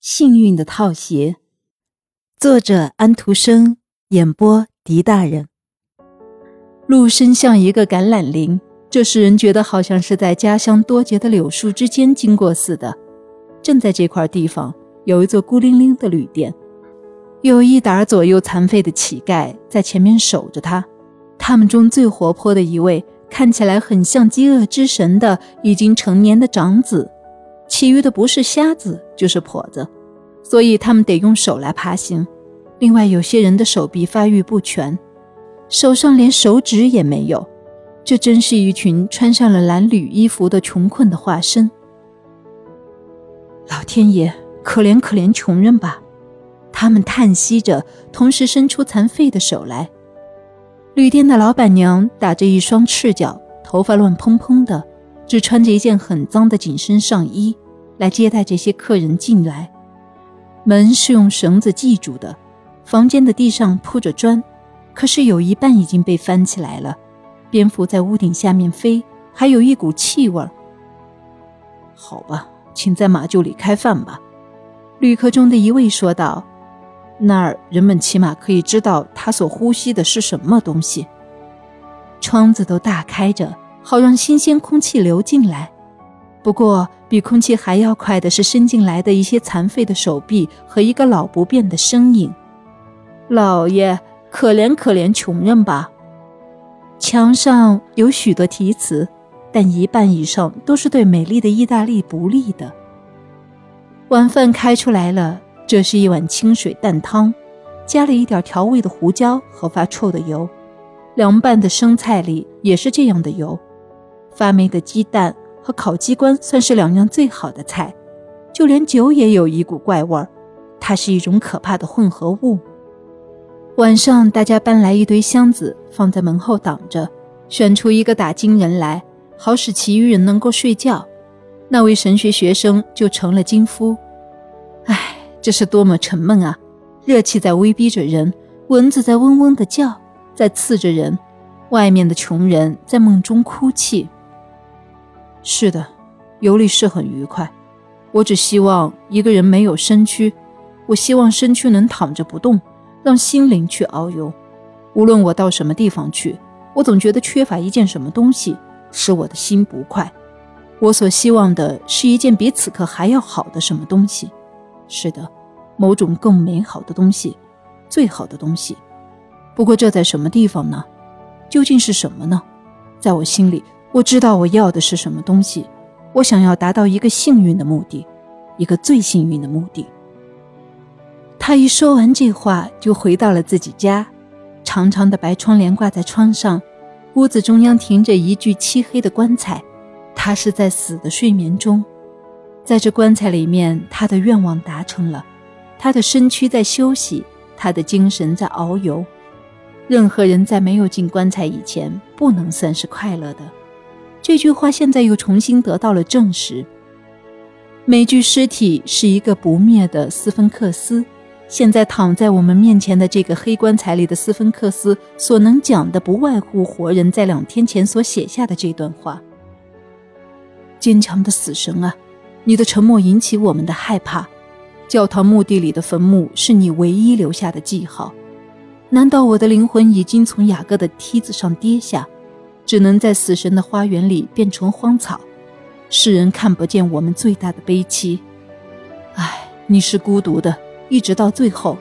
幸运的套鞋，作者安徒生，演播狄大人。路身像一个橄榄林，这使人觉得好像是在家乡多节的柳树之间经过似的。正在这块地方，有一座孤零零的旅店，有一打左右残废的乞丐在前面守着它。他们中最活泼的一位，看起来很像饥饿之神的已经成年的长子。其余的不是瞎子就是跛子，所以他们得用手来爬行。另外，有些人的手臂发育不全，手上连手指也没有。这真是一群穿上了蓝缕衣服的穷困的化身。老天爷，可怜可怜穷人吧！他们叹息着，同时伸出残废的手来。旅店的老板娘打着一双赤脚，头发乱蓬蓬的。只穿着一件很脏的紧身上衣来接待这些客人进来，门是用绳子系住的，房间的地上铺着砖，可是有一半已经被翻起来了，蝙蝠在屋顶下面飞，还有一股气味。好吧，请在马厩里开饭吧，旅客中的一位说道：“那儿人们起码可以知道他所呼吸的是什么东西。”窗子都大开着。好让新鲜空气流进来，不过比空气还要快的是伸进来的一些残废的手臂和一个老不变的身影。老爷，可怜可怜穷人吧！墙上有许多题词，但一半以上都是对美丽的意大利不利的。晚饭开出来了，这是一碗清水蛋汤，加了一点调味的胡椒和发臭的油。凉拌的生菜里也是这样的油。发霉的鸡蛋和烤鸡冠算是两样最好的菜，就连酒也有一股怪味儿，它是一种可怕的混合物。晚上，大家搬来一堆箱子放在门后挡着，选出一个打金人来，好使其余人能够睡觉。那位神学学生就成了金夫。唉，这是多么沉闷啊！热气在威逼着人，蚊子在嗡嗡地叫，在刺着人，外面的穷人在梦中哭泣。是的，游历是很愉快。我只希望一个人没有身躯，我希望身躯能躺着不动，让心灵去遨游。无论我到什么地方去，我总觉得缺乏一件什么东西，使我的心不快。我所希望的是一件比此刻还要好的什么东西。是的，某种更美好的东西，最好的东西。不过这在什么地方呢？究竟是什么呢？在我心里。我知道我要的是什么东西，我想要达到一个幸运的目的，一个最幸运的目的。他一说完这话，就回到了自己家。长长的白窗帘挂在窗上，屋子中央停着一具漆黑的棺材。他是在死的睡眠中，在这棺材里面，他的愿望达成了，他的身躯在休息，他的精神在遨游。任何人在没有进棺材以前，不能算是快乐的。这句话现在又重新得到了证实。每具尸体是一个不灭的斯芬克斯。现在躺在我们面前的这个黑棺材里的斯芬克斯，所能讲的不外乎活人在两天前所写下的这段话。坚强的死神啊，你的沉默引起我们的害怕。教堂墓地里的坟墓是你唯一留下的记号。难道我的灵魂已经从雅各的梯子上跌下？只能在死神的花园里变成荒草，世人看不见我们最大的悲戚。唉，你是孤独的，一直到最后，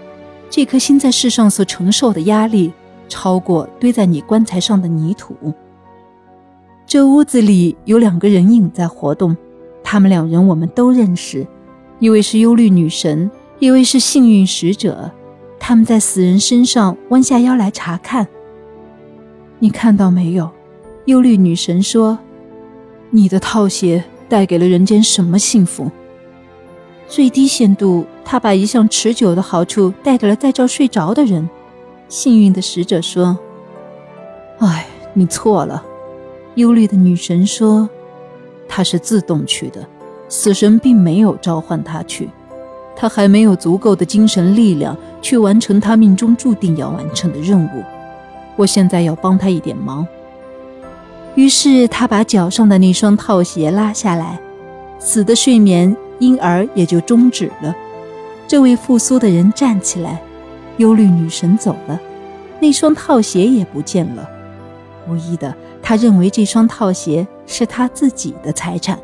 这颗心在世上所承受的压力，超过堆在你棺材上的泥土。这屋子里有两个人影在活动，他们两人我们都认识，一位是忧虑女神，一位是幸运使者。他们在死人身上弯下腰来查看。你看到没有？忧虑女神说：“你的套鞋带给了人间什么幸福？最低限度，他把一项持久的好处带给了在这睡着的人。”幸运的使者说：“哎，你错了。”忧虑的女神说：“他是自动去的，死神并没有召唤他去，他还没有足够的精神力量去完成他命中注定要完成的任务。我现在要帮他一点忙。”于是他把脚上的那双套鞋拉下来，死的睡眠因而也就终止了。这位复苏的人站起来，忧虑女神走了，那双套鞋也不见了。无疑的，他认为这双套鞋是他自己的财产。